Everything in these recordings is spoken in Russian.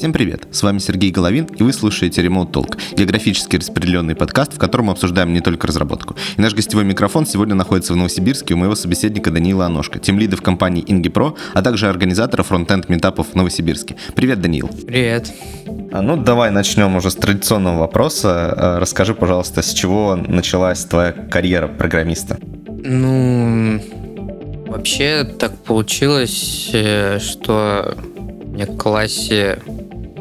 Всем привет, с вами Сергей Головин, и вы слушаете Remote Talk, географически распределенный подкаст, в котором мы обсуждаем не только разработку. И наш гостевой микрофон сегодня находится в Новосибирске у моего собеседника Даниила Аношка, тем в компании IngiPro, а также организатора фронтенд метапов в Новосибирске. Привет, Даниил. Привет. А, ну, давай начнем уже с традиционного вопроса. А, расскажи, пожалуйста, с чего началась твоя карьера программиста? Ну, вообще так получилось, э, что мне в классе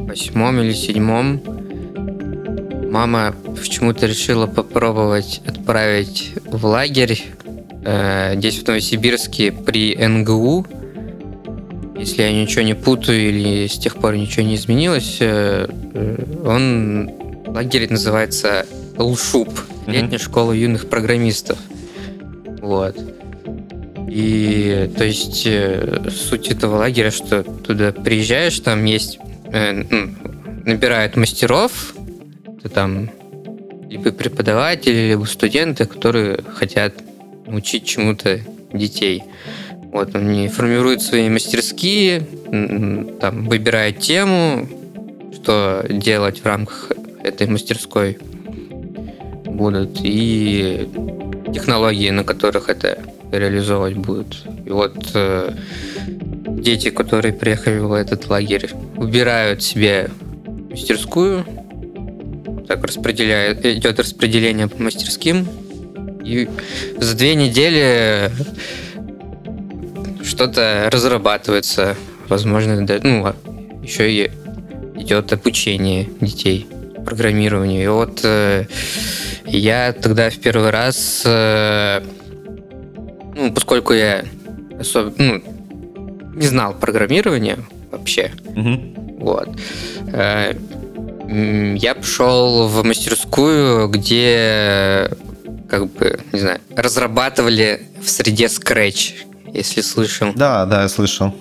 восьмом или седьмом мама почему-то решила попробовать отправить в лагерь э, здесь в Новосибирске при НГУ. Если я ничего не путаю или с тех пор ничего не изменилось, э, э он лагерь называется ЛШУП, летняя школа юных программистов. Вот. И то есть э, суть этого лагеря, что туда приезжаешь, там есть э, набирают мастеров, это там либо преподаватели, либо студенты, которые хотят учить чему-то детей. Вот они формируют свои мастерские, там выбирают тему, что делать в рамках этой мастерской будут и технологии, на которых это реализовывать будут. И вот э, дети, которые приехали в этот лагерь, выбирают себе мастерскую, так распределяют, идет распределение по мастерским, и за две недели что-то разрабатывается, возможно, да, ну, а еще и идет обучение детей программированию. И вот э, я тогда в первый раз э, ну, поскольку я особо, ну, не знал программирования вообще, угу. вот, э, я пошел в мастерскую, где, как бы, не знаю, разрабатывали в среде Scratch, если слышал. Да, да, я слышал.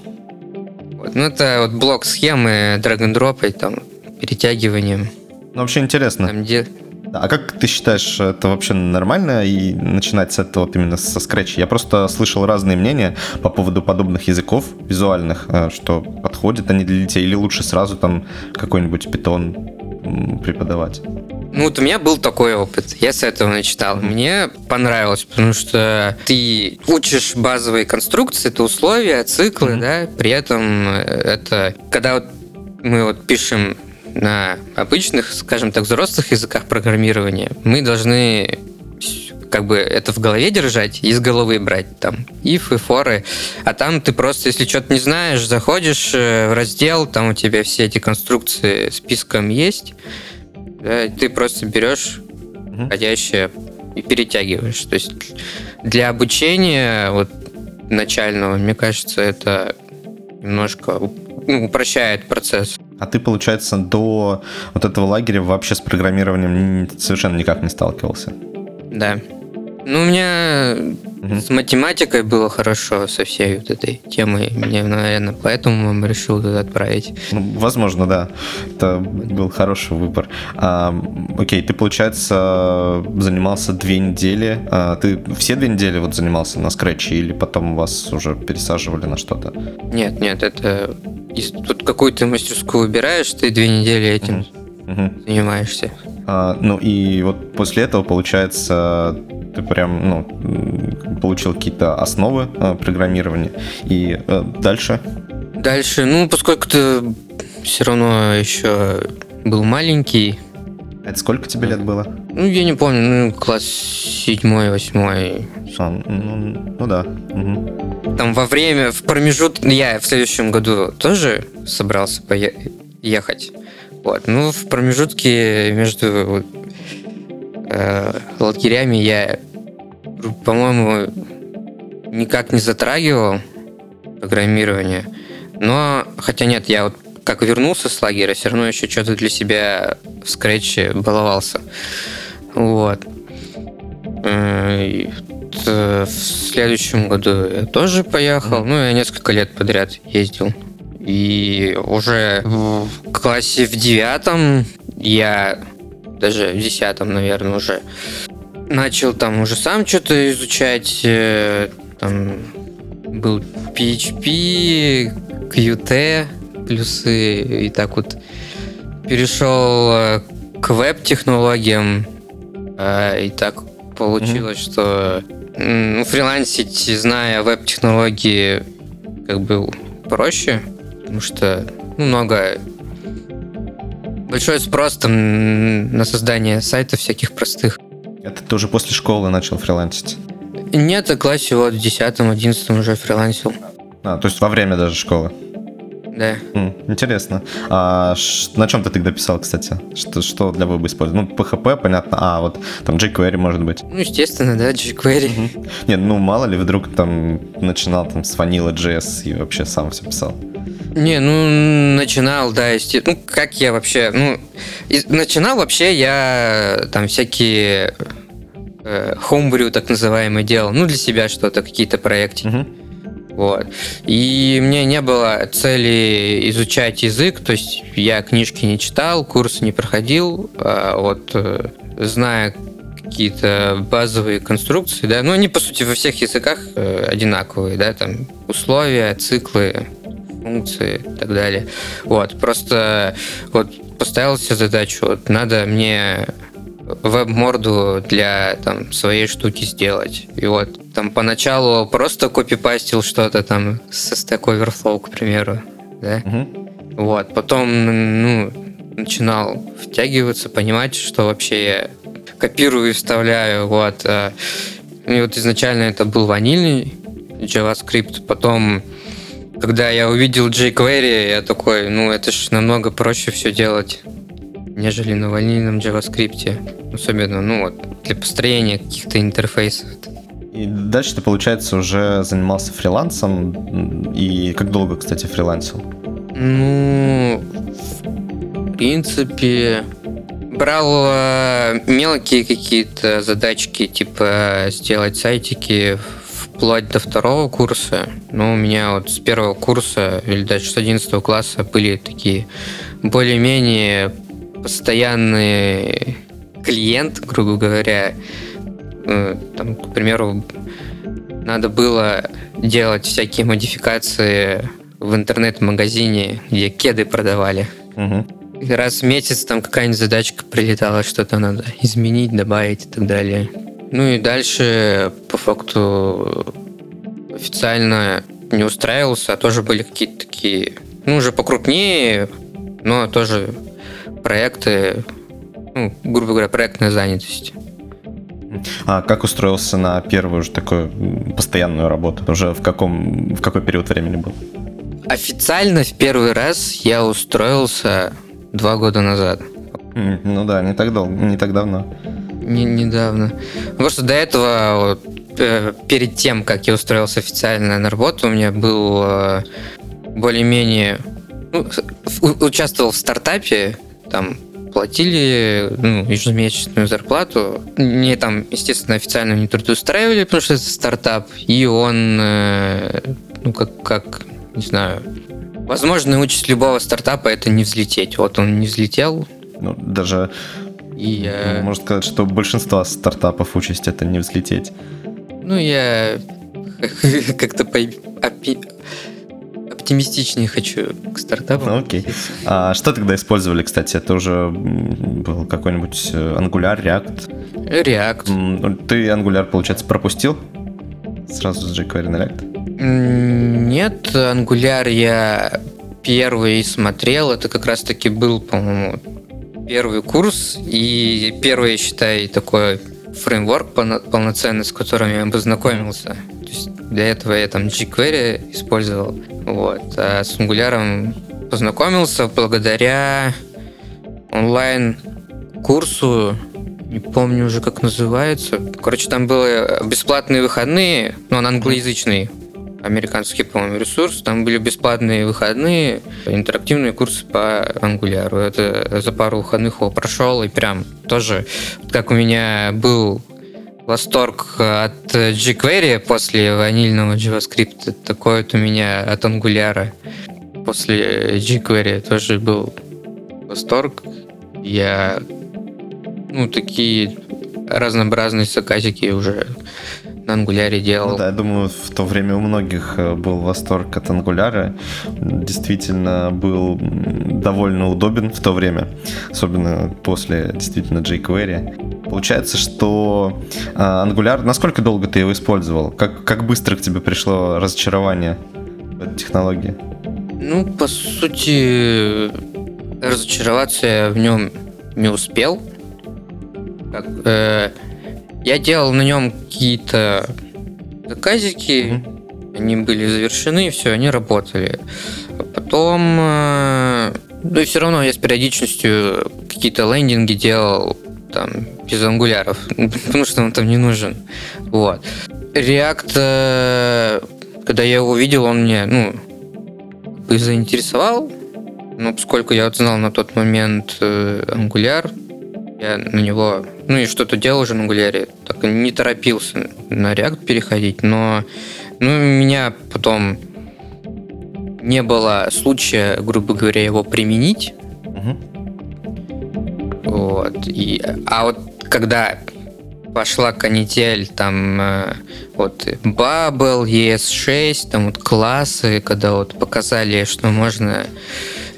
Вот, ну, это вот блок схемы and drop и там перетягиванием. Ну, вообще интересно. Там, где, а как ты считаешь, это вообще нормально и начинать с этого вот именно со скретча? Я просто слышал разные мнения по поводу подобных языков визуальных, э, что подходят они для детей или лучше сразу там какой-нибудь питон преподавать? Ну, вот у меня был такой опыт. Я с этого начитал. Мне понравилось, потому что ты учишь базовые конструкции, это условия, циклы, mm-hmm. да, при этом э, это, когда вот мы вот пишем на обычных, скажем так, взрослых языках программирования, мы должны как бы это в голове держать из головы брать там if и for, а там ты просто, если что-то не знаешь, заходишь э, в раздел, там у тебя все эти конструкции списком есть, да, ты просто берешь входящее и перетягиваешь. То есть для обучения вот начального, мне кажется, это немножко ну, упрощает процесс. А ты, получается, до вот этого лагеря вообще с программированием совершенно никак не сталкивался? Да. Ну, у меня угу. с математикой было хорошо со всей вот этой темой. Мне, наверное, поэтому решил туда отправить. Ну, возможно, да. Это был хороший выбор. А, окей, ты, получается, занимался две недели. А, ты все две недели вот занимался на скретче или потом вас уже пересаживали на что-то? Нет, нет, это если тут какую-то мастерскую выбираешь, ты две недели этим угу. Занимаешься. А, ну и вот после этого, получается, ты прям ну, получил какие-то основы а, программирования. И а, дальше? Дальше, ну, поскольку ты все равно еще был маленький. Это сколько тебе лет было? Ну, я не помню, ну, класс седьмой, восьмой. А, ну, ну да. Угу там во время, в промежут... Я в следующем году тоже собрался поехать. Вот. Ну, в промежутке между э, лагерями я, по-моему, никак не затрагивал программирование. Но, хотя нет, я вот как вернулся с лагеря, все равно еще что-то для себя в скретче баловался. Вот. Э, Э, в следующем году я тоже поехал. Ну, я несколько лет подряд ездил. И уже в классе в девятом я даже в десятом, наверное, уже начал там уже сам что-то изучать. Э, там был PHP, Qt, плюсы, и так вот перешел э, к веб-технологиям, э, и так получилось, mm-hmm. что ну, фрилансить, зная веб-технологии, как бы проще, потому что ну, много большой спрос там на создание сайтов всяких простых. Это ты уже после школы начал фрилансить? Нет, в классе вот в 10-11 уже фрилансил. А, то есть во время даже школы? Да. М, интересно. А ш- на чем ты тогда писал, кстати? Что, что для веба использовал? Ну, PHP, понятно. А, вот там jQuery, может быть. Ну, естественно, да, jQuery. Нет, ну, мало ли, вдруг там начинал там с Vanilla JS и вообще сам все писал. Не, ну, начинал, да, естественно. Ну, как я вообще, ну, начинал вообще я там всякие э, homebrew, так называемый, делал. Ну, для себя что-то, какие-то проекты. Мгм. Вот. И мне не было цели изучать язык, то есть я книжки не читал, курсы не проходил, а вот э, зная какие-то базовые конструкции, да, ну они по сути во всех языках э, одинаковые, да, там условия, циклы, функции и так далее. Вот, просто вот поставил себе задачу, вот надо мне веб-морду для там, своей штуки сделать. И вот там поначалу просто копипастил что-то там со Stack Overflow, к примеру. Да? Мгм. Вот. Потом ну, начинал втягиваться, понимать, что вообще я копирую и вставляю. Вот. а, И вот изначально это был ванильный JavaScript. Потом, когда я увидел jQuery, я такой, ну это ж намного проще все делать, нежели на ванильном JavaScript. Особенно, ну вот, для построения каких-то интерфейсов. И дальше ты, получается, уже занимался фрилансом. И как долго, кстати, фрилансил? Ну, в принципе, брал э, мелкие какие-то задачки, типа сделать сайтики вплоть до второго курса. Но у меня вот с первого курса или даже с 11 класса были такие более-менее постоянные клиент, грубо говоря. Э, Там, к примеру, надо было делать всякие модификации в интернет-магазине, где кеды продавали. И раз в месяц там какая-нибудь задачка прилетала, что-то надо изменить, добавить и так далее. Ну и дальше, по факту, официально не устраивался, а тоже были какие-то такие, ну, уже покрупнее, но тоже проекты, ну, грубо говоря, проектная занятость. А как устроился на первую уже такую постоянную работу? Уже в каком в какой период времени был? Официально в первый раз я устроился два года назад. Ну да, не так долго, не так давно. Не- недавно. Потому что до этого, вот, э, перед тем, как я устроился официально на работу, у меня был э, более-менее... ну, участвовал в стартапе, там платили ну, ежемесячную зарплату. Мне там, естественно, официально не трудоустраивали, потому что это стартап. И он, э, ну, как, как, не знаю... Возможно, участь любого стартапа это не взлететь. Вот он не взлетел, Ну, даже и я... можно сказать, что большинство стартапов участь это не взлететь. Ну, я как-то по- опи- оптимистичнее хочу к стартапам. Ну, окей. А что тогда использовали, кстати? Это уже был какой-нибудь э, Angular, React? React. Ну, Ты Angular, получается, пропустил? Сразу с jQuery на React? Нет, Angular я первый смотрел. Это как раз-таки был, по-моему, первый курс. И первый, считай, такой фреймворк полно- полноценный, с которым я познакомился. То есть для этого я там jQuery использовал. Вот. А с Angular познакомился благодаря онлайн-курсу. Не помню уже, как называется. Короче, там были бесплатные выходные, но он англоязычный американский, по-моему, ресурс. Там были бесплатные выходные, интерактивные курсы по ангуляру. Это за пару выходных его прошел, и прям тоже, как у меня был восторг от jQuery после ванильного JavaScript, такой вот у меня от ангуляра после jQuery тоже был восторг. Я ну, такие разнообразные заказики уже на ангуляре делал. Ну да, я думаю, в то время у многих э, был восторг от ангуляра. Действительно был довольно удобен в то время, особенно после действительно jQuery. Получается, что ангуляр... Насколько долго ты его использовал? Как, как быстро к тебе пришло разочарование в этой технологии? Ну, по сути, разочароваться я в нем не успел. Как, э, я делал на нем какие-то заказики, mm-hmm. они были завершены, все, они работали. Потом, э, ну и все равно я с периодичностью какие-то лендинги делал там без ангуляров, потому что он там не нужен. Вот. React, э, когда я его увидел, он мне, ну, бы заинтересовал, но поскольку я вот знал на тот момент э, Angular, я на него, ну и что-то делал уже на Angular, так не торопился на React переходить, но ну, у меня потом не было случая, грубо говоря, его применить. Угу. Вот. И, а вот когда пошла канитель, там э, вот Bubble, ES6, там вот классы, когда вот показали, что можно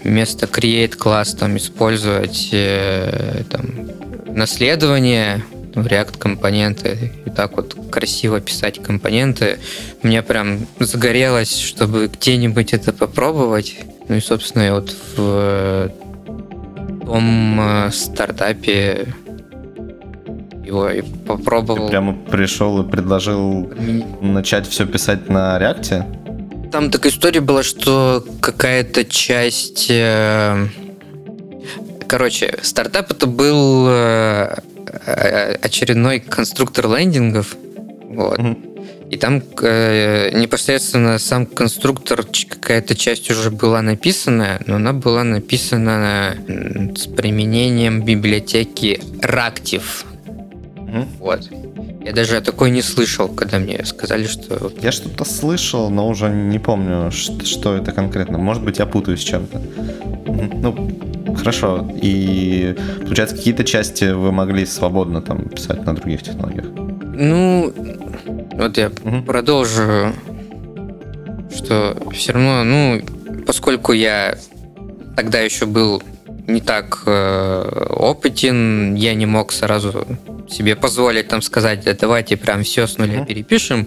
вместо create класс там использовать э, там наследование React компоненты и так вот красиво писать компоненты. Мне прям загорелось, чтобы где-нибудь это попробовать. Ну и, собственно, я вот в том э, стартапе его и попробовал. Ты прямо пришел и предложил начать все писать на реакте? Там такая история была, что какая-то часть... Э, короче, стартап это был э, очередной конструктор лендингов. Вот. Mm-hmm. И там э, непосредственно сам конструктор, какая-то часть уже была написана, но она была написана с применением библиотеки Ractive. Mm-hmm. Вот. Я даже о такой не слышал, когда мне сказали, что... Я что-то слышал, но уже не помню, что, что это конкретно. Может быть, я путаюсь с чем-то. Ну, хорошо. И, получается, какие-то части вы могли свободно там писать на других технологиях? Ну, вот я угу. продолжу, что все равно, ну, поскольку я тогда еще был не так э, опытен, я не мог сразу себе позволить там сказать, да давайте прям все с нуля mm-hmm. перепишем,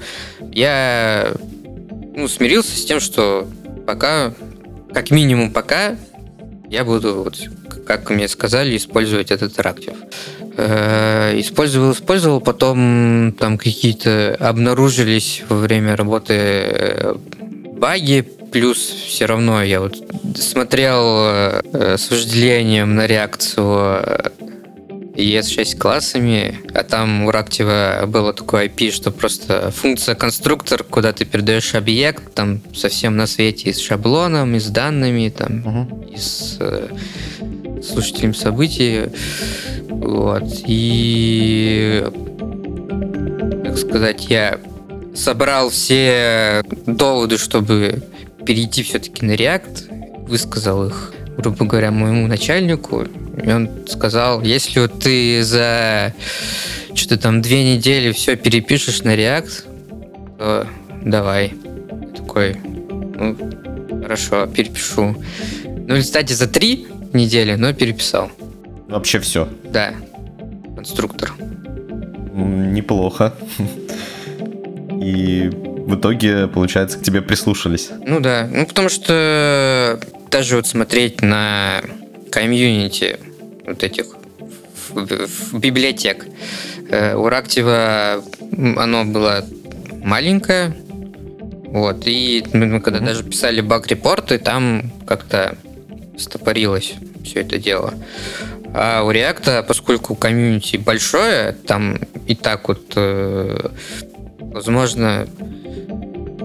я ну, смирился с тем, что пока, как минимум пока, я буду, вот, как мне сказали, использовать этот реактив. Э, использовал, использовал, потом там какие-то обнаружились во время работы э, баги, плюс все равно я вот смотрел э, с вожделением на реакцию ES6 классами, а там у Reactive было такое IP, что просто функция конструктор, куда ты передаешь объект, там совсем на свете и с шаблоном, и с данными, там, угу. и с э, слушателем событий. Вот. И, как сказать, я собрал все доводы, чтобы перейти все-таки на React, высказал их, грубо говоря, моему начальнику, и он сказал, если вот ты за что-то там две недели все перепишешь на React, то давай. Я такой, ну, хорошо, перепишу. Ну, кстати, за три недели, но переписал. Вообще все? Да, конструктор. Неплохо. И в итоге, получается, к тебе прислушались. Ну да, ну потому что даже вот смотреть на комьюнити вот этих в библиотек. Э, у Рактива оно было маленькое, вот, и мы когда mm-hmm. даже писали баг-репорты, там как-то стопорилось все это дело. А у React, поскольку комьюнити большое, там и так вот, э, возможно,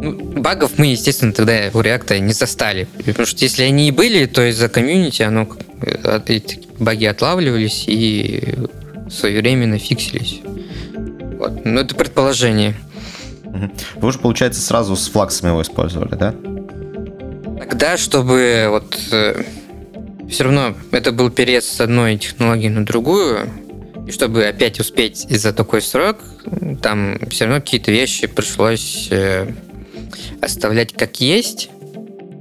багов мы, естественно, тогда у React не застали. Потому что если они и были, то из-за комьюнити оно, эти баги отлавливались и своевременно фиксились. Вот. Но это предположение. Вы уже, получается, сразу с флаксами его использовали, да? Тогда, чтобы вот э, все равно это был переезд с одной технологии на другую, и чтобы опять успеть за такой срок, там все равно какие-то вещи пришлось э, оставлять как есть.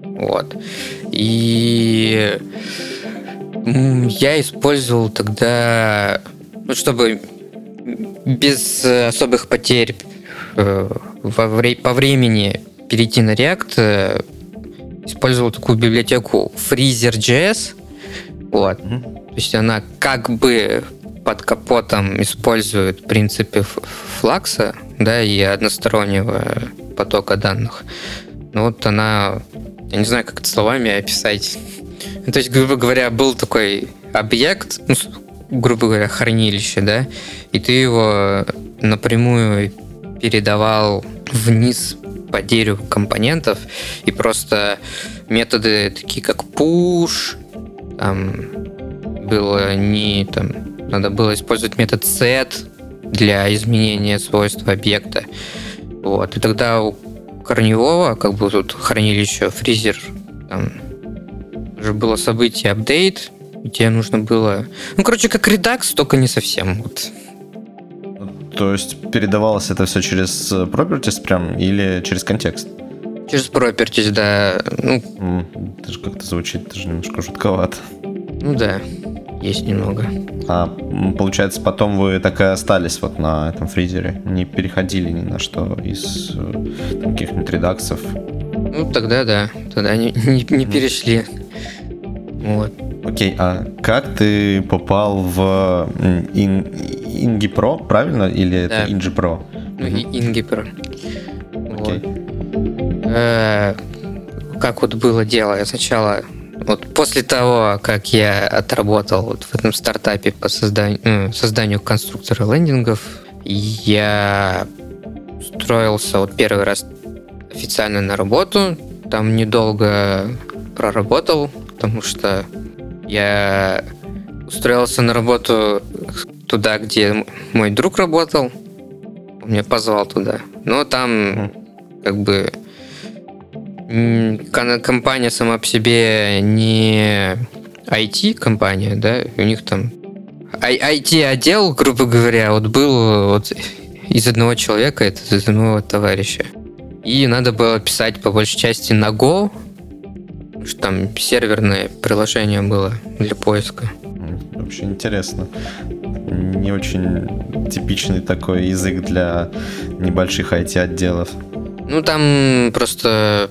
Вот. И я использовал тогда, ну, чтобы без особых потерь э, во вре по времени перейти на React, э, использовал такую библиотеку Freezer.js. Вот. Mm-hmm. То есть она как бы под капотом использует принципы флакса, да, и одностороннего потока данных. Ну вот она, я не знаю, как это словами описать. Ну, то есть, грубо говоря, был такой объект, ну, грубо говоря, хранилище, да, и ты его напрямую передавал вниз по дереву компонентов, и просто методы такие как push, там было не там, надо было использовать метод set для изменения свойств объекта. Вот. И тогда у корневого, как бы тут хранилище, фризер, там, уже было событие апдейт, тебе нужно было... Ну, короче, как редакс, только не совсем. Вот. То есть передавалось это все через э, properties прям или через контекст? Через properties, да. Ну, это же как-то звучит даже немножко жутковато. Ну да, есть немного. А получается, потом вы так и остались вот на этом фризере, не переходили ни на что из э, каких-нибудь редаксов? Ну тогда да, тогда не, не, не перешли. Вот. Окей, а как ты попал в ин, Инги Про, правильно? Или да. это Инджи Про? Ну, угу. Инги Про. Окей. Вот. Э, как вот было дело? Я сначала вот после того, как я отработал вот в этом стартапе по созданию, ну, созданию конструктора лендингов, я устроился вот первый раз официально на работу. Там недолго проработал, потому что я устроился на работу туда, где мой друг работал. Он меня позвал туда. Но там как бы компания сама по себе не IT-компания, да, у них там IT-отдел, грубо говоря, вот был вот из одного человека, это из одного товарища. И надо было писать по большей части на Go, что там серверное приложение было для поиска. Вообще интересно. Не очень типичный такой язык для небольших IT-отделов. Ну, там просто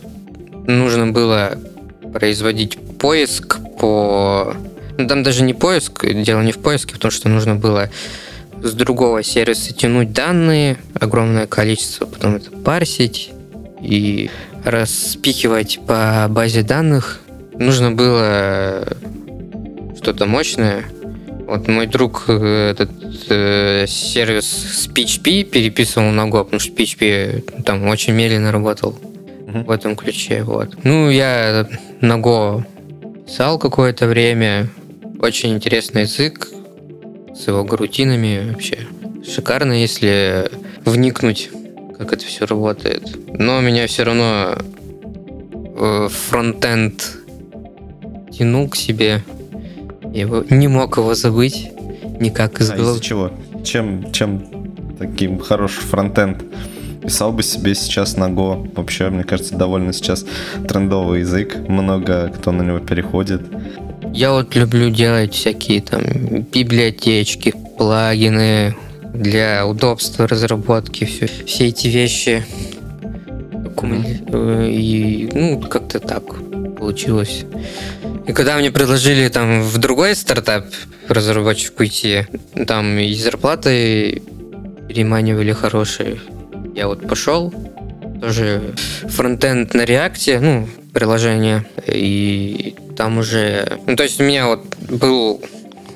нужно было производить поиск по... Ну, там даже не поиск, дело не в поиске, потому что нужно было с другого сервиса тянуть данные, огромное количество, потом это парсить и распихивать по базе данных. Нужно было что-то мощное. Вот мой друг э, этот э, сервис с PHP переписывал на Go, потому что PHP там очень медленно работал угу. в этом ключе. Вот. Ну, я на Go писал какое-то время. Очень интересный язык с его гарутинами вообще. Шикарно, если вникнуть, как это все работает. Но меня все равно э, фронтенд тянул к себе. Я его, не мог его забыть никак из а из-за чего? Чем, чем таким хороший фронтенд Писал бы себе сейчас на Go. Вообще, мне кажется, довольно сейчас трендовый язык. Много кто на него переходит. Я вот люблю делать всякие там библиотечки, плагины для удобства разработки, все, все эти вещи. И, ну, как-то так получилось. И когда мне предложили там в другой стартап разработчик уйти, там и зарплаты переманивали хорошие. Я вот пошел, тоже фронтенд на реакте, ну, приложение, и там уже... Ну, то есть у меня вот был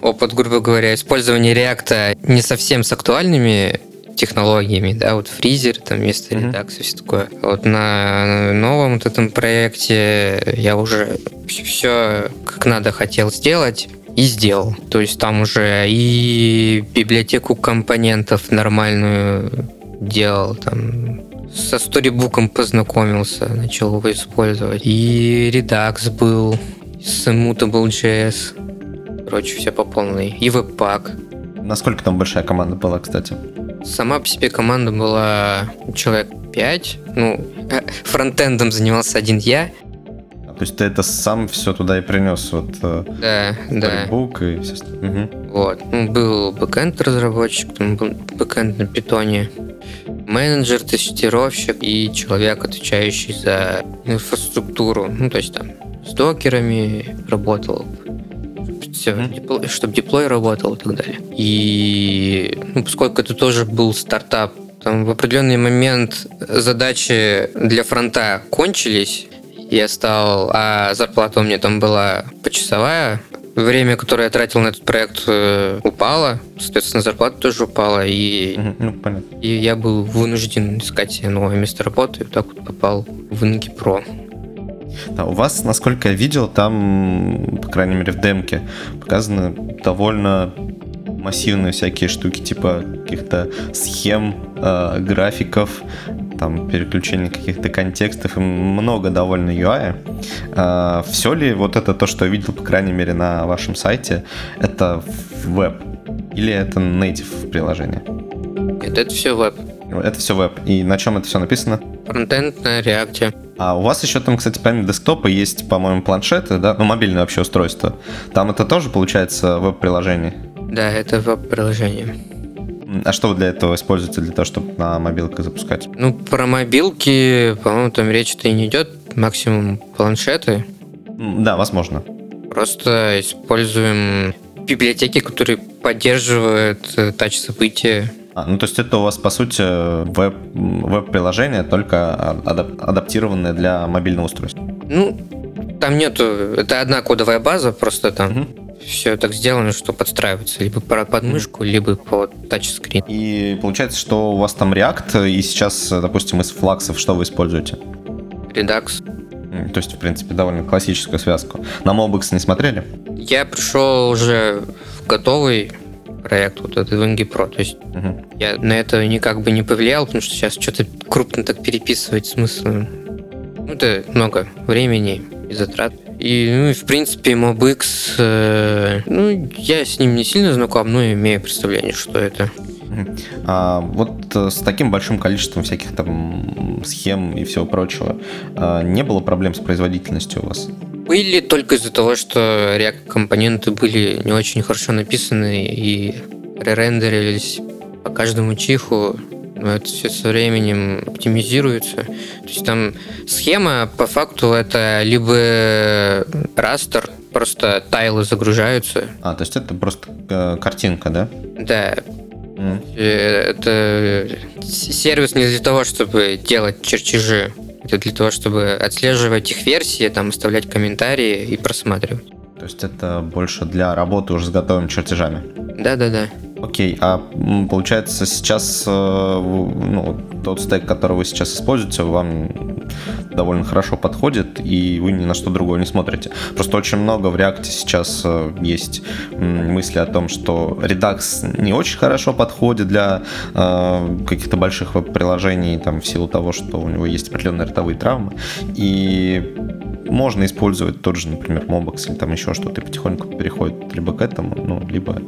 опыт, грубо говоря, использования реакта не совсем с актуальными технологиями, да, вот фризер, там вместо mm-hmm. редакции, все такое. Вот на новом вот этом проекте я уже все как надо хотел сделать и сделал. То есть там уже и библиотеку компонентов нормальную делал, там со сторибуком познакомился, начал его использовать. И Redux был, с Immutable.js. Короче, все по полной. И Webpack. Насколько там большая команда была, кстати? Сама по себе команда была человек 5. Ну, фронтендом занимался один я. То есть ты это сам все туда и принес, вот э, да, да. Book и все угу. Вот. Ну, был бэкэнд разработчик, был бэкэнд на питоне, менеджер, тестировщик и человек, отвечающий за инфраструктуру. Ну, то есть там с докерами работал, все, mm-hmm. чтобы диплой работал и так далее. И ну, поскольку это тоже был стартап, там в определенный момент задачи для фронта кончились, я стал, а зарплата у меня там была почасовая, время, которое я тратил на этот проект, э, упало, соответственно, зарплата тоже упала, и, ну, понятно. и я был вынужден искать себе новое место работы, и вот так вот попал в Инги Про. Да, у вас, насколько я видел, там, по крайней мере, в демке показаны довольно массивные всякие штуки, типа каких-то схем, э, графиков, там переключение каких-то контекстов и много довольно UI. Э, все ли вот это то, что я видел, по крайней мере, на вашем сайте, это веб? Или это native приложение? Нет, это все веб. Это все веб. И на чем это все написано? Фронтенд на React. А у вас еще там, кстати, помимо десктопа есть, по-моему, планшеты, да? Ну, мобильное вообще устройство. Там это тоже, получается, веб-приложение? Да, это веб-приложение. А что вы для этого используете, для того, чтобы на мобилках запускать? Ну, про мобилки, по-моему, там речь-то и не идет. Максимум планшеты. Да, возможно. Просто используем библиотеки, которые поддерживают э, тач-события. А, ну, то есть это у вас, по сути, веб, веб-приложение, только адап- адаптированное для мобильного устройства? Ну, там нету... Это одна кодовая база, просто там угу все так сделано, что подстраивается либо под мышку, либо под тачскрин. И получается, что у вас там React, и сейчас, допустим, из флаксов что вы используете? Redux. То есть, в принципе, довольно классическую связку. На Mobix не смотрели? Я пришел уже в готовый проект вот этот Wing Pro. То есть угу. я на это никак бы не повлиял, потому что сейчас что-то крупно так переписывать смысла. Ну, это много времени и затрат. И, ну, и в принципе, MobX, э, ну, я с ним не сильно знаком, но имею представление, что это. А, вот э, с таким большим количеством всяких там схем и всего прочего, а, не было проблем с производительностью у вас? Были только из-за того, что React-компоненты были не очень хорошо написаны и ререндерились по каждому чиху это все со временем оптимизируется. То есть там схема по факту это либо растер, просто тайлы загружаются. А, то есть это просто э, картинка, да? Да. Mm. Это сервис не для того, чтобы делать чертежи. Это для того, чтобы отслеживать их версии, там оставлять комментарии и просматривать. То есть это больше для работы уже с готовыми чертежами? Да, да, да. Окей, а получается сейчас э, ну, тот стек, который вы сейчас используете, вам довольно хорошо подходит, и вы ни на что другое не смотрите. Просто очень много в React сейчас э, есть мысли о том, что Redux не очень хорошо подходит для э, каких-то больших веб-приложений, там, в силу того, что у него есть определенные ротовые травмы. И можно использовать тот же, например, Mobox или там еще что-то, и потихоньку переходит либо к этому, ну, либо,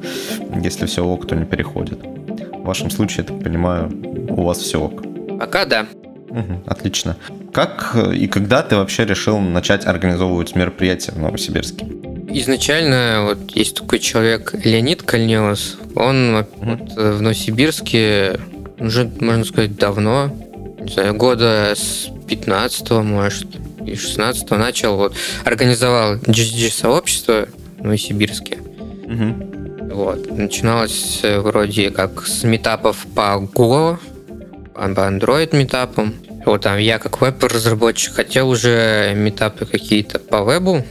если все ок, то не переходит. В вашем случае, я так понимаю, у вас все ок. Пока да. Угу, отлично. Как и когда ты вообще решил начать организовывать мероприятия в Новосибирске? Изначально вот есть такой человек Леонид Кальнеус. Он угу. вот, в Новосибирске уже, можно сказать, давно, не знаю, года с 15 может, и 16 начал, вот, организовал GG-сообщество в Новосибирске. Угу. Вот. Начиналось э, вроде как с метапов по Go, по Android метапам. Вот там я как веб-разработчик хотел уже метапы какие-то по вебу.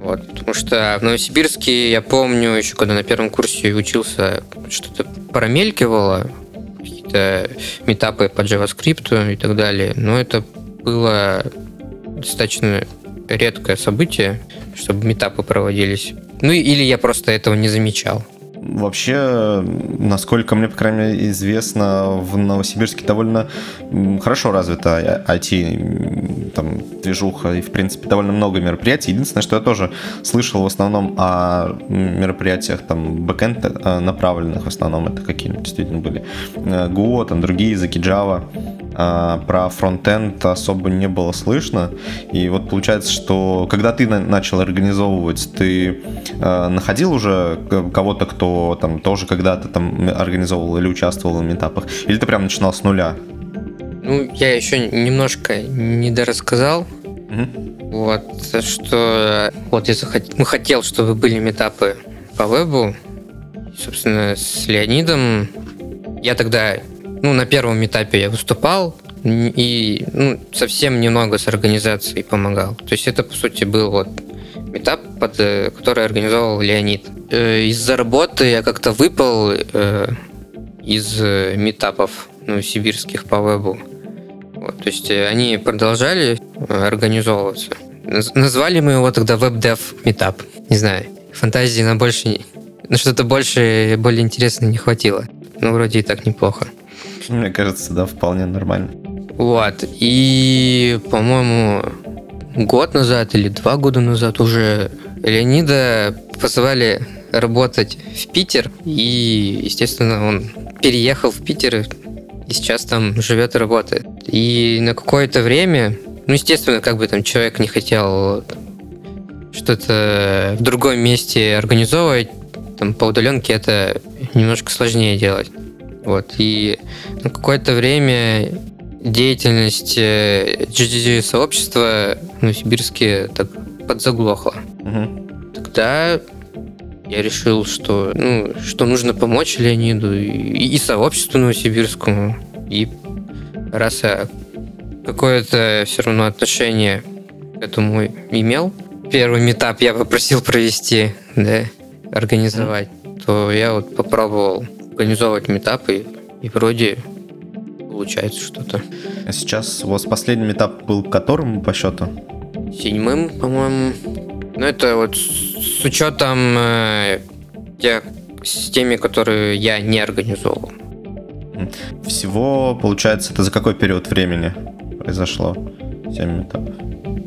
Вот, потому что в Новосибирске, я помню, еще когда на первом курсе учился, что-то промелькивало, какие-то метапы по JavaScript и так далее. Но это было достаточно редкое событие, чтобы метапы проводились. Ну или я просто этого не замечал. Вообще, насколько мне, по крайней мере, известно, в Новосибирске довольно хорошо развита IT там движуха и, в принципе, довольно много мероприятий. Единственное, что я тоже слышал в основном о мероприятиях там бэкэнд э, направленных, в основном это какие-нибудь действительно были Go, там другие языки Java. А про фронтенд особо не было слышно. И вот получается, что когда ты начал организовывать, ты э, находил уже кого-то, кто там тоже когда-то там организовывал или участвовал в метапах? Или ты прям начинал с нуля? Ну, я еще немножко не дорассказал. Угу. Вот, что вот я захот... ну, хотел, чтобы были метапы по вебу. Собственно, с Леонидом я тогда ну, на первом этапе я выступал и ну, совсем немного с организацией помогал. То есть это, по сути, был вот метап, под, э, который организовал Леонид. Э, из-за работы я как-то выпал э, из метапов ну, сибирских по вебу. Вот, то есть они продолжали организовываться. Назвали мы его тогда WebDev Meetup. Не знаю, фантазии на больше... На что-то больше, более интересное не хватило. Ну, вроде и так неплохо. Мне кажется, да, вполне нормально. Вот. И, по-моему, год назад или два года назад уже Леонида позвали работать в Питер. И, естественно, он переехал в Питер и сейчас там живет и работает. И на какое-то время, ну, естественно, как бы там человек не хотел что-то в другом месте организовывать, там по удаленке это немножко сложнее делать. Вот. И на какое-то время деятельность GDG э, сообщества в Новосибирске так подзаглохла. Угу. Тогда я решил, что, ну, что нужно помочь Леониду и, и сообществу новосибирскому. И раз я какое-то все равно отношение к этому имел, первый метап я попросил провести, да, организовать, mm то я вот попробовал организовывать метапы, и вроде получается что-то. А сейчас у вас последний метап был которым по счету? Седьмым, по-моему. Ну, это вот с учетом э, тех, с теми, которые я не организовывал. Всего, получается, это за какой период времени произошло 7 метапов?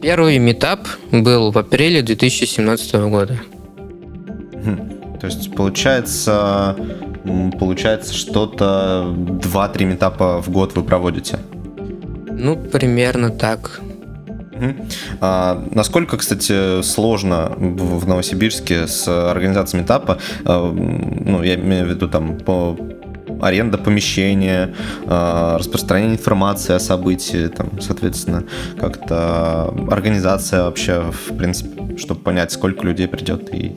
Первый метап был в апреле 2017 года. То есть, получается, получается, что-то 2-3 метапа в год вы проводите? Ну, примерно так. А, насколько, кстати, сложно в Новосибирске с организацией метапа, а, ну, я имею в виду там по аренда помещения, а, распространение информации о событии, там, соответственно, как-то организация вообще, в принципе, чтобы понять, сколько людей придет и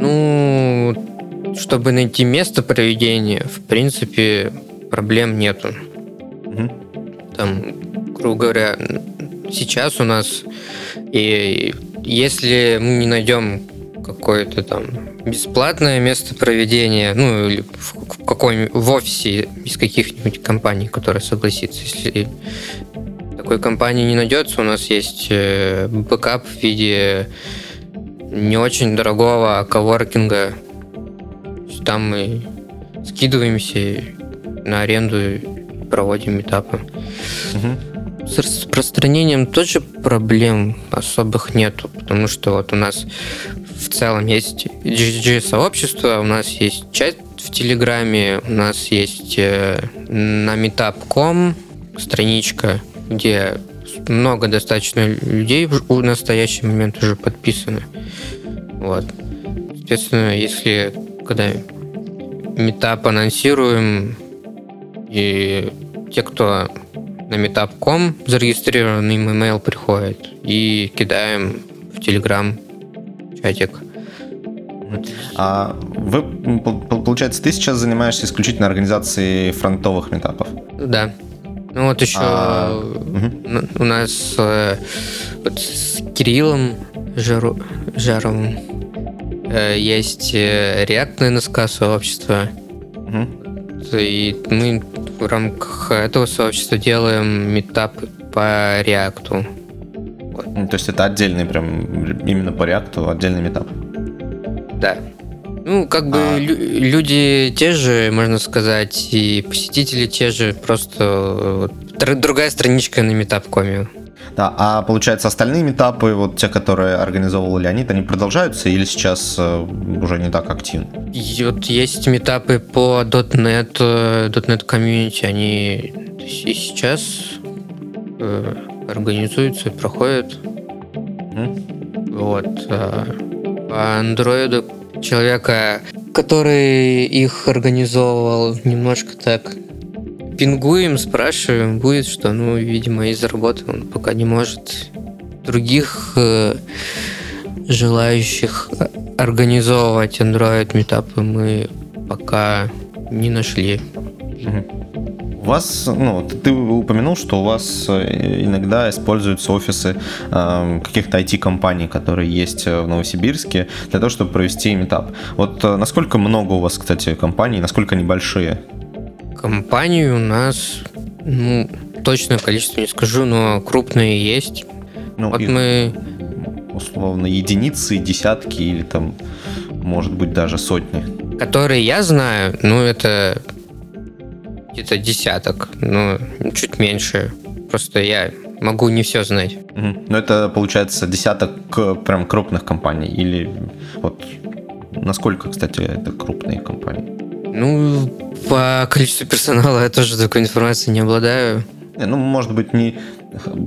ну, чтобы найти место проведения, в принципе, проблем нету. Угу. Там, грубо говоря, сейчас у нас, и если мы не найдем какое-то там бесплатное место проведения, ну или в, в какой в офисе из каких-нибудь компаний, которые согласится, если такой компании не найдется, у нас есть э, backup в виде не очень дорогого коворкинга. Там мы скидываемся на аренду и проводим этапы. Угу. С распространением тоже проблем особых нету, потому что вот у нас в целом есть GG-сообщество, у нас есть чат в Телеграме, у нас есть э, на meetup.com страничка, где много достаточно людей в настоящий момент уже подписаны. Вот. Соответственно, если когда метап анонсируем, и те, кто на meetup.com зарегистрированный email приходит, и кидаем в Telegram чатик. А вы, получается, ты сейчас занимаешься исключительно организацией фронтовых метапов? Да. Ну вот еще а... у нас э, вот с Кириллом Жару, Жаровым э, есть э, реактное НСК сообщество. Угу. И мы в рамках этого сообщества делаем метапы по реакту. Вот. То есть это отдельный прям именно по реакту отдельный метап? Да. Ну, как бы А. лю- люди те же, можно сказать, и посетители те же, просто э, др- другая страничка на метапкоме. Да, а получается, остальные метапы, вот те, которые организовывал Леонид, они продолжаются или сейчас э, уже не так активно? И вот есть метапы по .NET, э, .NET комьюнити, они и сейчас э, организуются, проходят. Мгм. Вот. а По андроиду человека, который их организовывал, немножко так пингуем, спрашиваем, будет, что, ну, видимо, из работы он пока не может. Других э, желающих организовывать Android метапы мы пока не нашли. У вас, ну, ты- упомянул, что у вас э, иногда используются офисы э, каких-то IT-компаний, которые есть э, в Новосибирске, для того, чтобы провести метап. Вот э, насколько много у вас, кстати, компаний, насколько они большие? Компании у нас, ну, точное количество не скажу, но крупные есть. Ну, Вот их, мы условно, единицы, десятки или там, может быть, даже сотни. Которые я знаю, ну, это где-то десяток, ну, чуть меньше. Просто я могу не все знать. Мгм. Но это, получается, десяток прям крупных компаний или вот насколько, кстати, это крупные компании? Ну, по количеству персонала я тоже такой информацией не обладаю. Ну, может быть, не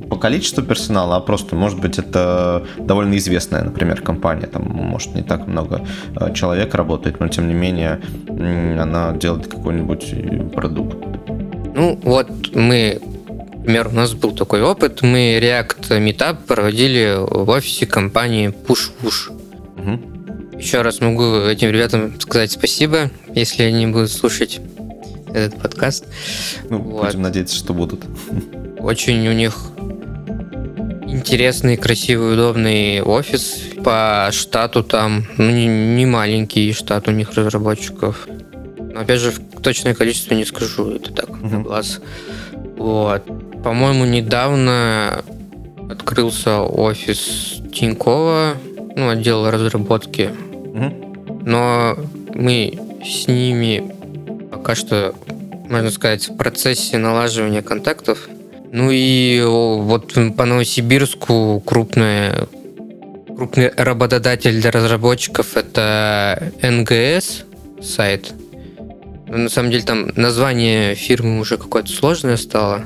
по количеству персонала, а просто, может быть, это довольно известная, например, компания. Там, может, не так много э, человек работает, но, тем не менее, она делает какой-нибудь э, продукт. Ну, вот мы, например, у нас был такой опыт, мы React Meetup проводили в офисе компании PushWush. Мгм. Еще раз могу этим ребятам сказать спасибо, если они будут слушать этот подкаст. Ну, Вот. будем надеяться, что будут. Очень у них интересный, красивый, удобный офис. По штату там, ну, не, не маленький штат у них разработчиков. Но опять же, точное количество не скажу, это так, на Мгм. глаз. Вот. По-моему, недавно открылся офис Тинькова, ну, отдел разработки. Мгм. Но мы с ними пока что, можно сказать, в процессе налаживания контактов. Ну и вот по Новосибирску крупная, крупный работодатель для разработчиков это НГС сайт. Ну, На самом деле там название фирмы уже какое-то сложное стало.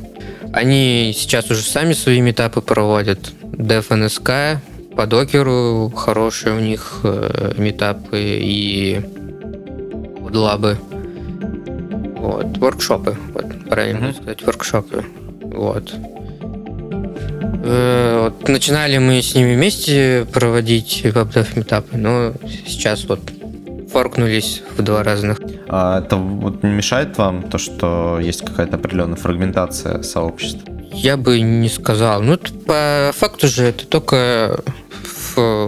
Они сейчас уже сами свои метапы проводят. DevNSK, по докеру хорошие у них э, метапы и лабы. Вот, воркшопы. Вот, правильно Мгм. сказать, воркшопы. Вот. Э, вот. Начинали мы с ними вместе проводить веб метапы, но сейчас вот форкнулись в два разных. А это вот не мешает вам то, что есть какая-то определенная фрагментация сообщества? Я бы не сказал. Ну, по факту же это только в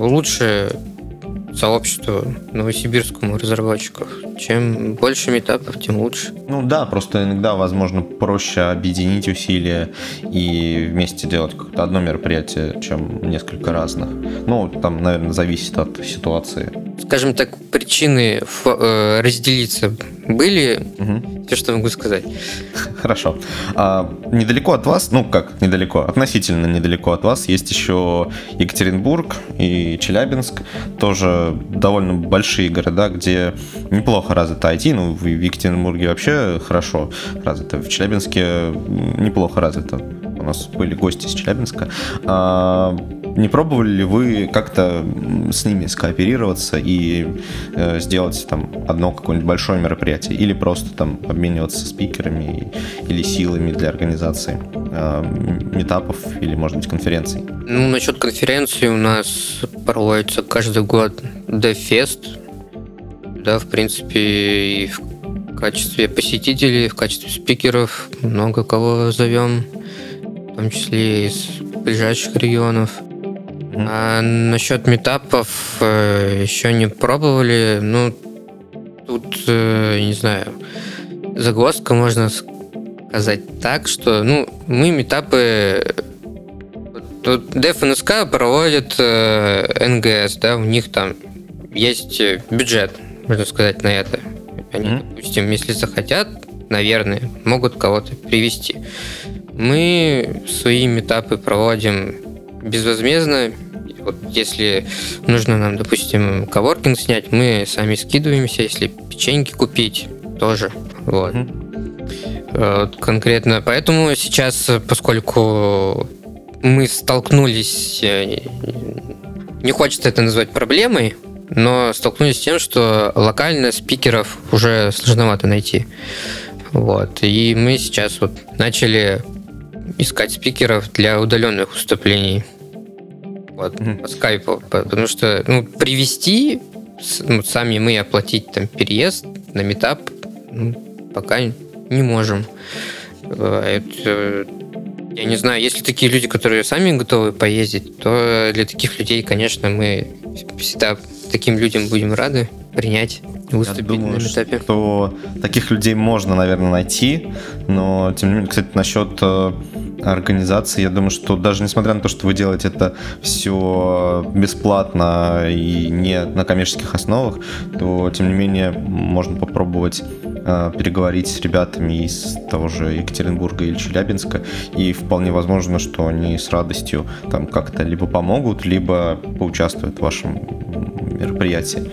лучшее сообщество новосибирскому разработчиков. Чем больше метапов, тем лучше. Ну да, просто иногда, возможно, проще объединить усилия и вместе делать какое-то одно мероприятие, чем несколько разных. Ну, там, наверное, зависит от ситуации. Скажем так, причины э, разделиться были. Мгм. Все, что могу сказать. Хорошо. А, недалеко от вас, ну как недалеко, относительно недалеко от вас есть еще Екатеринбург и Челябинск, тоже довольно большие города, где неплохо развито IT, ну в Екатеринбурге вообще хорошо развито, в Челябинске неплохо развито. У нас были гости из Челябинска. А, не пробовали ли вы как-то с ними скооперироваться и э, сделать там одно какое-нибудь большое мероприятие или просто там обмениваться спикерами или силами для организации э, метапов или, может быть, конференций? Ну, насчет конференции у нас проводится каждый год DevFest. Да, в принципе, и в качестве посетителей, в качестве спикеров много кого зовем, в том числе из ближайших регионов. А насчет метапов э, еще не пробовали. Ну, тут, э, не знаю, загвоздка можно сказать так, что, ну, мы метапы Тут DevNSK проводит э, НГС, да, у них там есть э, бюджет можно сказать, на это. Они, mm-hmm. допустим, если захотят, наверное, могут кого-то привести. Мы свои метапы проводим безвозмездно. Вот если нужно нам, допустим, коворкинг снять, мы сами скидываемся. Если печеньки купить, тоже. Вот. Mm-hmm. Конкретно поэтому сейчас, поскольку мы столкнулись, э, не хочется это назвать проблемой, но столкнулись с тем, что локально спикеров уже сложновато найти. Вот. И мы сейчас вот начали искать спикеров для удаленных выступлений. Вот, mm-hmm. по скайпу. Потому что ну, привести, ну, сами мы оплатить там переезд на метап ну, пока не можем. Э, это, я не знаю, если такие люди, которые сами готовы поездить, то для таких людей, конечно, мы всегда таким людям будем рады принять Я думаю, этапе. Что таких людей можно, наверное, найти, но тем не менее, кстати, насчет э, организации, я думаю, что даже несмотря на то, что вы делаете это все бесплатно и не на коммерческих основах, то тем не менее можно попробовать э, переговорить с ребятами из того же Екатеринбурга или Челябинска, и вполне возможно, что они с радостью там как-то либо помогут, либо поучаствуют в вашем мероприятии.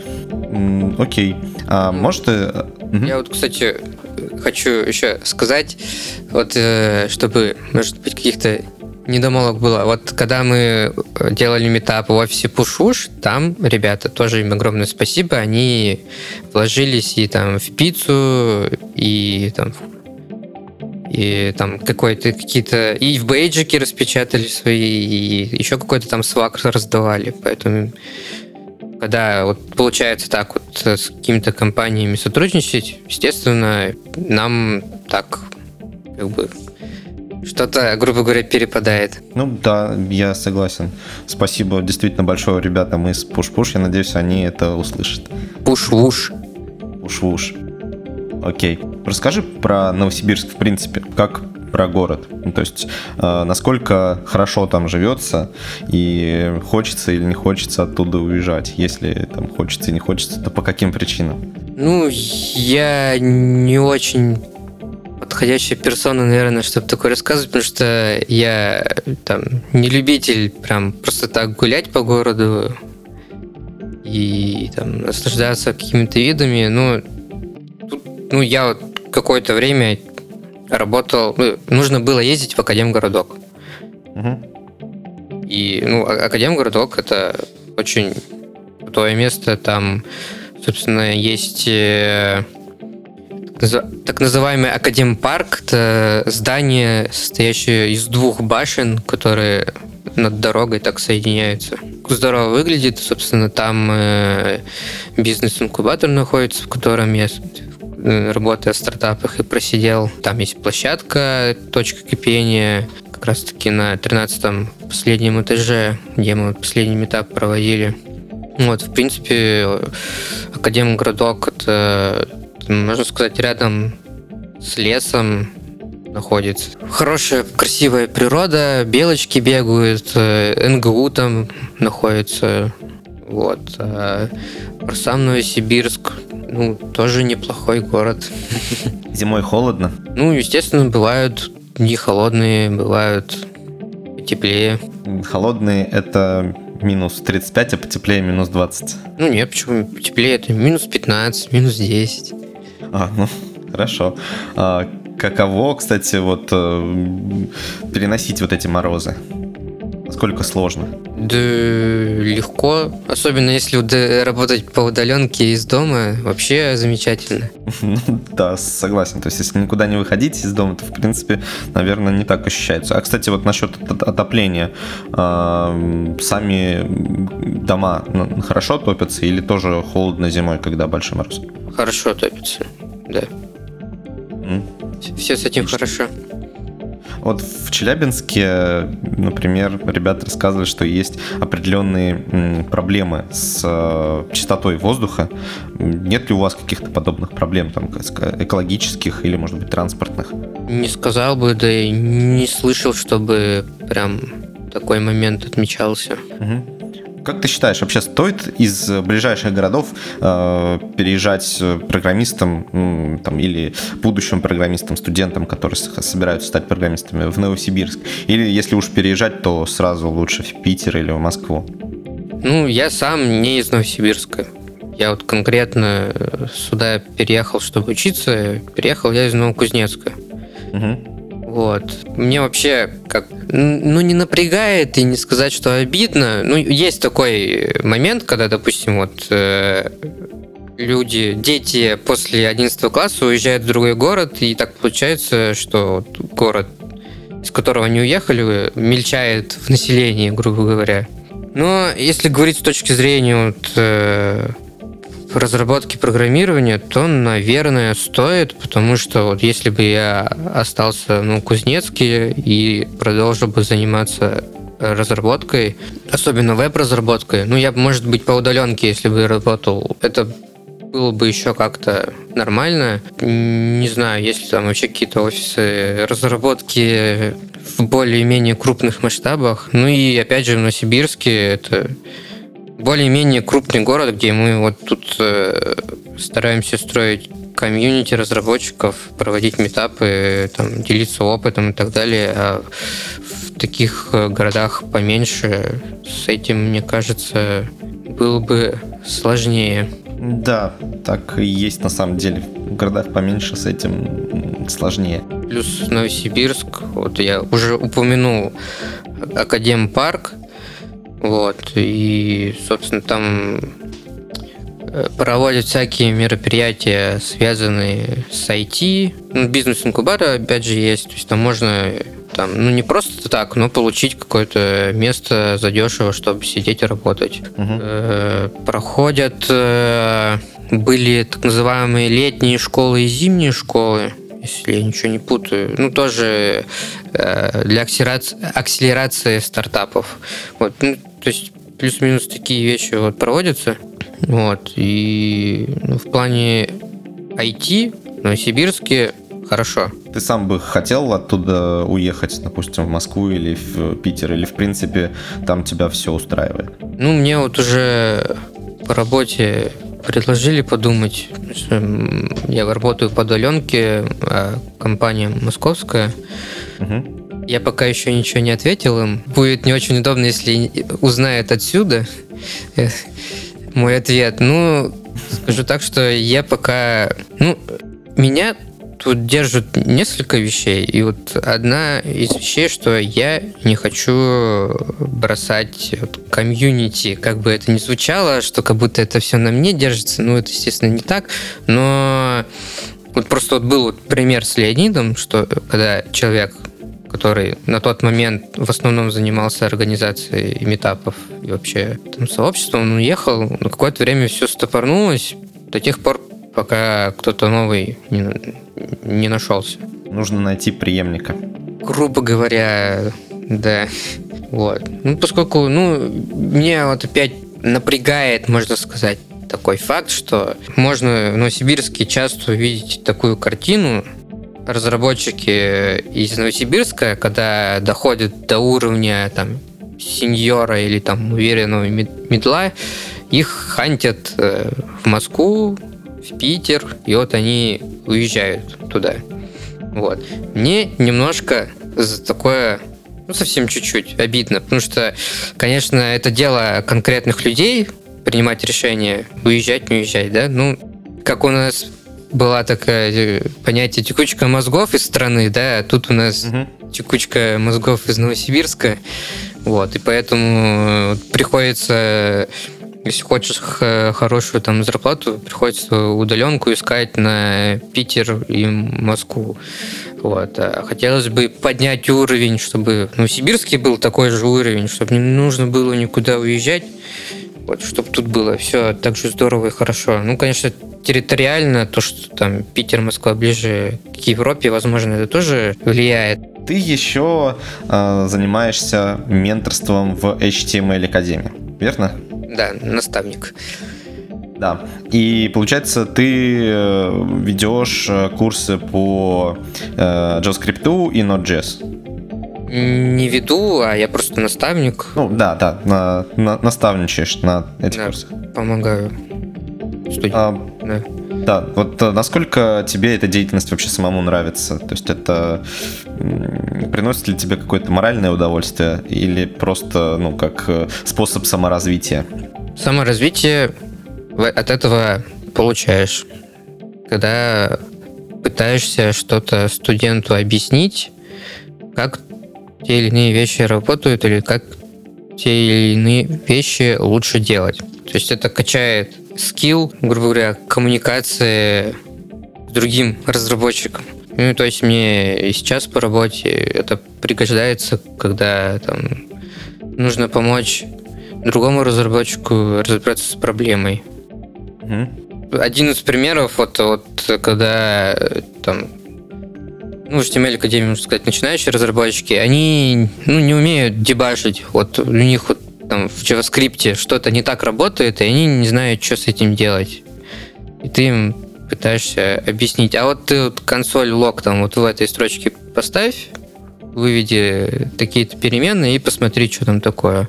Окей. А может... Э, Я вот, кстати, хочу еще сказать, вот э, чтобы, может быть, каких-то недомолок было. Вот когда мы делали метап в офисе Пушуш, там ребята, тоже им огромное спасибо, они вложились и там в пиццу, и там и там какой-то какие-то и в бейджики распечатали свои, и еще какой-то там свак раздавали, поэтому когда вот получается так вот с какими-то компаниями сотрудничать, естественно, нам так как бы что-то, грубо говоря, перепадает. Ну да, я согласен. Спасибо действительно большое ребятам из Push-Push. Я надеюсь, они это услышат. Push-Wush. Push-Wush. Окей. Расскажи про Новосибирск, в принципе. Как про город. Ну, то есть, э, насколько хорошо там живется, и хочется или не хочется оттуда уезжать. Если там хочется и не хочется, то по каким причинам? Ну, я не очень подходящая персона, наверное, чтобы такое рассказывать, потому что я там не любитель прям просто так гулять по городу и там наслаждаться какими-то видами. Ну, тут, ну я вот какое-то время работал, ну, нужно было ездить в Академгородок. Угу. И, ну, а, Академгородок это очень крутое место, там, собственно, есть э, так называемый Академпарк, это здание, состоящее из двух башен, которые над дорогой так соединяются. Здорово выглядит, собственно, там э, бизнес-инкубатор находится, в котором я работая в стартапах и просидел. Там есть площадка, точка кипения, как раз таки на 13-м последнем этаже, где мы последний этап проводили. Вот, в принципе, Академгородок это, можно сказать, рядом с лесом находится. Хорошая, красивая природа, белочки бегают, э, НГУ там находится. Вот. А сам Новосибирск, ну, тоже неплохой город. Зимой холодно? Ну, естественно, бывают дни холодные, бывают теплее. Холодные это минус 35, а потеплее минус 20. Ну нет, почему теплее? Это минус 15, минус 10. А, ну, хорошо. А, каково, кстати, вот э, переносить вот эти морозы? Насколько сложно? Да легко, особенно если работать по удаленке из дома, вообще замечательно. Да, согласен. То есть, если никуда не выходить из дома, то, в принципе, наверное, не так ощущается. А, кстати, вот насчет отопления. Сами дома хорошо топятся или тоже холодно зимой, когда большой мороз? Хорошо топятся, да. Все с этим хорошо. Вот в Челябинске, например, ребята рассказывали, что есть определенные проблемы с э, чистотой воздуха. Нет ли у вас каких-то подобных проблем, там, экологических или, может быть, транспортных? Не сказал бы, да и не слышал, чтобы прям такой момент отмечался. Угу. Как ты считаешь, вообще стоит из ближайших городов э, переезжать программистам э, там, или будущим программистам, студентам, которые собираются стать программистами в Новосибирск? Или если уж переезжать, то сразу лучше в Питер или в Москву? Ну, я сам не из Новосибирска. Я вот конкретно сюда переехал, чтобы учиться. Переехал я из Новокузнецка. Угу. Вот. Мне вообще как ну, не напрягает и не сказать, что обидно. Ну, есть такой момент, когда, допустим, вот э, люди, дети после 11 класса уезжают в другой город, и так получается, что город, из которого они уехали, мельчает в населении, грубо говоря. Но если говорить с точки зрения вот, э, разработки программирования, то, наверное, стоит, потому что вот если бы я остался ну, Кузнецке и продолжил бы заниматься разработкой, особенно веб-разработкой, ну, я, может быть, по удаленке, если бы работал, это было бы еще как-то нормально. Не знаю, есть ли там вообще какие-то офисы разработки в более-менее крупных масштабах. Ну и опять же в Новосибирске это более-менее крупный город, где мы вот тут э, стараемся строить комьюнити разработчиков, проводить метапы, там, делиться опытом и так далее. А в таких э, городах поменьше с этим, мне кажется, было бы сложнее. Да, так и есть на самом деле. В городах поменьше с этим сложнее. Плюс Новосибирск, вот я уже упомянул Академпарк, вот, и, собственно, там э, проводят всякие мероприятия, связанные с IT. Ну, бизнес-инкубатор, опять же, есть. То есть там можно там, ну не просто так, но получить какое-то место задешево, чтобы сидеть и работать. Угу. Э, проходят э, были так называемые летние школы и зимние школы если я ничего не путаю. Ну, тоже э, для акселерации, акселерации стартапов. Вот, ну, то есть плюс-минус такие вещи вот проводятся. Вот. И ну, в плане IT в Новосибирске хорошо. Ты сам бы хотел оттуда уехать, допустим, в Москву или в Питер, или в принципе там тебя все устраивает? Ну, мне вот уже по работе предложили подумать. Я работаю по удаленке, а компания московская. Угу. Я пока еще ничего не ответил им. Будет не очень удобно, если узнают отсюда э, мой ответ. Ну, скажу так, что я пока... Ну, меня тут держат несколько вещей. И вот одна из вещей, что я не хочу бросать комьюнити. Как бы это ни звучало, что как будто это все на мне держится. Ну, это, естественно, не так. Но вот просто вот был вот пример с Леонидом, что когда человек который на тот момент в основном занимался организацией метапов и вообще там, сообществом, он уехал, на какое-то время все стопорнулось до тех пор, пока кто-то новый не, не нашелся. Нужно найти преемника. Грубо говоря, да. Вот. Ну, поскольку, ну, меня вот опять напрягает, можно сказать, такой факт, что можно в Новосибирске часто увидеть такую картину, разработчики из Новосибирска, когда доходят до уровня там сеньора или там уверенного медла, их хантят э, в Москву, в Питер, и вот они уезжают туда. Вот. Мне немножко за такое ну, совсем чуть-чуть обидно, потому что, конечно, это дело конкретных людей принимать решение, уезжать, не уезжать, да, ну, как у нас была такая э, понятие текучка мозгов из страны, да, а тут у нас угу. текучка мозгов из Новосибирска, вот, и поэтому э, приходится если хочешь хорошую там зарплату, приходится удаленку искать на Питер и Москву. Вот. А хотелось бы поднять уровень, чтобы в Новосибирске был такой же уровень, чтобы не нужно было никуда уезжать. Вот, чтобы тут было все так же здорово и хорошо. Ну, конечно, территориально, то, что там Питер, Москва ближе к Европе, возможно, это тоже влияет. Ты еще э, занимаешься менторством в HTML Академии, верно? Да, наставник. Да. И получается, ты э, ведешь э, курсы по э, JavaScript и Node.js. не веду, а я просто наставник. Ну да, да, на, на, наставничаешь на этих Да. курсах. Помогаю студентам. А, да. да, вот э, насколько тебе эта деятельность вообще самому нравится? То есть это приносит ли тебе какое-то моральное удовольствие или просто, ну, как э, способ саморазвития? Саморазвитие от этого получаешь. Когда пытаешься что-то студенту объяснить, как те или иные вещи работают или как те или иные вещи лучше делать. То есть это качает скилл, грубо говоря, коммуникации с другим разработчиком. Ну, то есть мне и сейчас по работе это пригождается, когда там нужно помочь другому разработчику разобраться с проблемой. Мгм. Один из примеров, вот, вот когда там ну, HTML Академии, можно сказать, начинающие разработчики, они ну, не умеют дебажить. Вот у них вот там в JavaScript что-то не так работает, и они не знают, что с этим делать. И ты им пытаешься объяснить. А вот ты вот консоль лог там вот в этой строчке поставь, выведи такие-то переменные и посмотри, что там такое.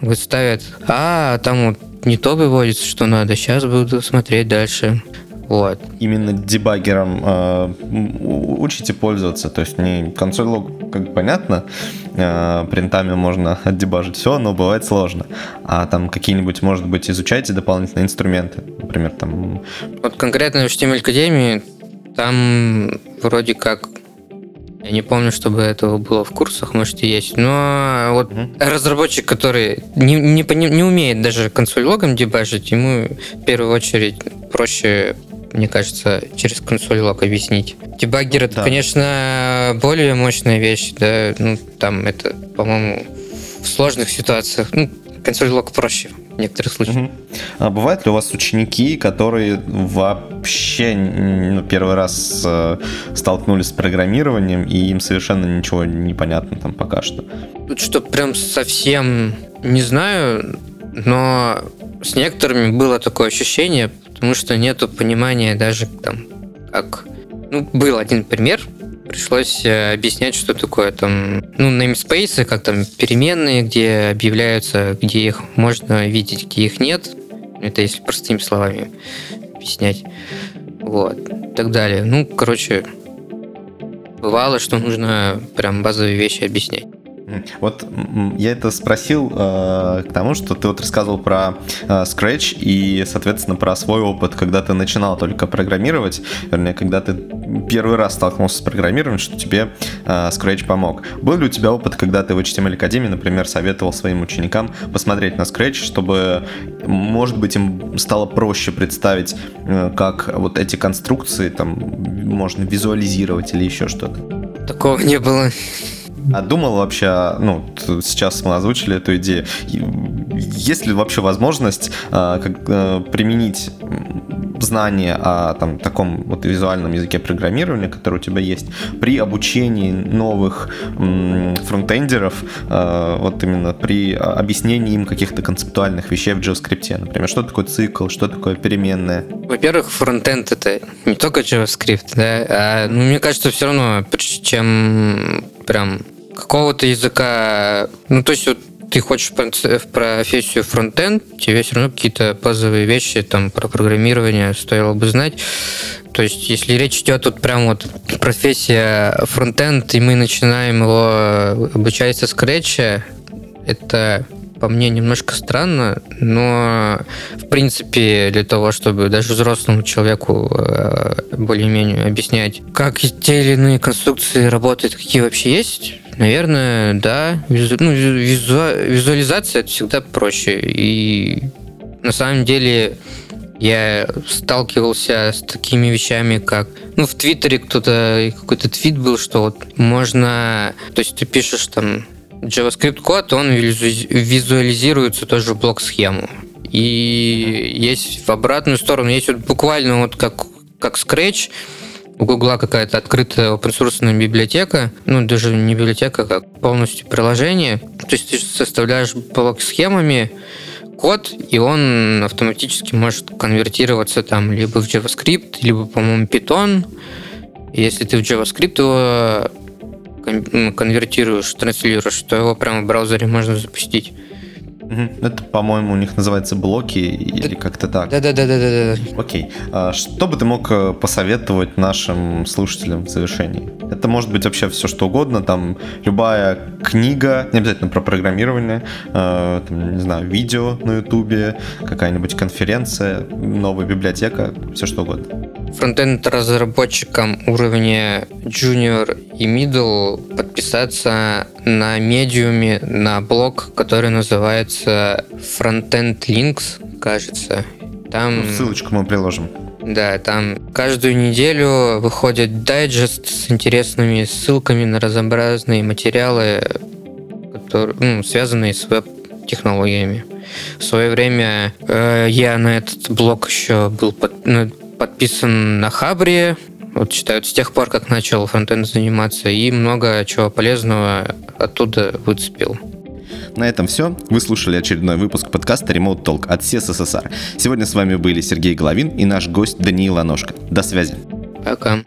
Вот ставят, а, там вот не то выводится, что надо, сейчас буду смотреть дальше. Вот. Именно дебаггером э, учите пользоваться, то есть не консоль лог, как понятно, э, принтами можно отдебажить все, но бывает сложно. А там какие-нибудь, может быть, изучайте дополнительные инструменты, например, там Вот конкретно в HTML Академии там вроде как я не помню, чтобы этого было в курсах, может и есть. Но вот Мгм. разработчик, который не, не, не умеет даже консоль логом дебажить, ему в первую очередь проще, мне кажется, через консоль лог объяснить. Дебаггер это, Да. конечно, более мощная вещь, да, ну там это, по-моему, в сложных ситуациях. Ну, консоль лог проще в некоторых случаях. Мгм. А бывают ли у вас ученики, которые вообще ну, первый раз э, столкнулись с программированием, и им совершенно ничего не понятно там пока что? Тут что прям совсем не знаю, но с некоторыми было такое ощущение, потому что нету понимания даже там, как... Ну, был один пример, пришлось э, объяснять, что такое там, ну, namespace, как там переменные, где объявляются, где их можно видеть, где их нет. Это если простыми словами объяснять. Вот. И так далее. Ну, короче, бывало, что нужно прям базовые вещи объяснять. Вот я это спросил э, к тому, что ты вот рассказывал про э, Scratch и, соответственно, про свой опыт, когда ты начинал только программировать, вернее, когда ты первый раз столкнулся с программированием, что тебе э, Scratch помог. Был ли у тебя опыт, когда ты в HTML Академии, например, советовал своим ученикам посмотреть на Scratch, чтобы, может быть, им стало проще представить, э, как вот эти конструкции там можно визуализировать или еще что-то? Такого не было. А думал вообще, ну, сейчас мы озвучили эту идею, есть ли вообще возможность а, как, а, применить знания о там, таком вот визуальном языке программирования, который у тебя есть, при обучении новых м, фронтендеров, а, вот именно при объяснении им каких-то концептуальных вещей в JavaScript, например, что такое цикл, что такое переменная? Во-первых, фронтенд это не только JavaScript, да, а, ну, мне кажется, все равно, чем прям какого-то языка, ну, то есть вот ты хочешь в профессию фронтенд, тебе все равно какие-то базовые вещи там про программирование стоило бы знать. То есть, если речь идет тут прям вот профессия фронтенд, и мы начинаем его обучать со скретча, это по мне немножко странно, но в принципе для того, чтобы даже взрослому человеку э, более-менее объяснять, как те или иные конструкции работают, какие вообще есть, наверное, да. Визу- ну, визу- визуализация это всегда проще. И на самом деле я сталкивался с такими вещами, как... Ну, в Твиттере кто-то... Какой-то твит был, что вот можно... То есть ты пишешь там JavaScript код, он визу- визуализируется тоже в блок-схему. И есть в обратную сторону, есть вот буквально вот как, как Scratch, у Гугла какая-то открытая open библиотека, ну даже не библиотека, как полностью приложение. То есть ты составляешь блок схемами, код, и он автоматически может конвертироваться там либо в JavaScript, либо, по-моему, Python. Если ты в JavaScript его конвертируешь, транслируешь, то его прямо в браузере можно запустить. Это, по-моему, у них называется блоки или как-то так. Да-да-да-да-да. Окей. А что бы ты мог э, посоветовать нашим слушателям в завершении? Это может быть вообще все что угодно, там любая книга, не обязательно про программирование, э, там, не знаю, видео на ютубе, какая-нибудь конференция, новая библиотека, все что угодно. Фронтенд разработчикам уровня junior и middle подписаться на медиуме на блог, который называется Frontend Links, кажется. Там... Ну, ссылочку мы приложим. Да, там каждую неделю выходит дайджест с интересными ссылками на разнообразные материалы, которые, ну, связанные с веб-технологиями. В свое время э, я на этот блог еще был под, ну, подписан на Хабре, вот считают с тех пор, как начал фронтенд заниматься, и много чего полезного оттуда выцепил. На этом все. Вы слушали очередной выпуск подкаста Remote Talk от СССР. Сегодня с вами были Сергей Головин и наш гость Даниил Аношко. До связи. Пока.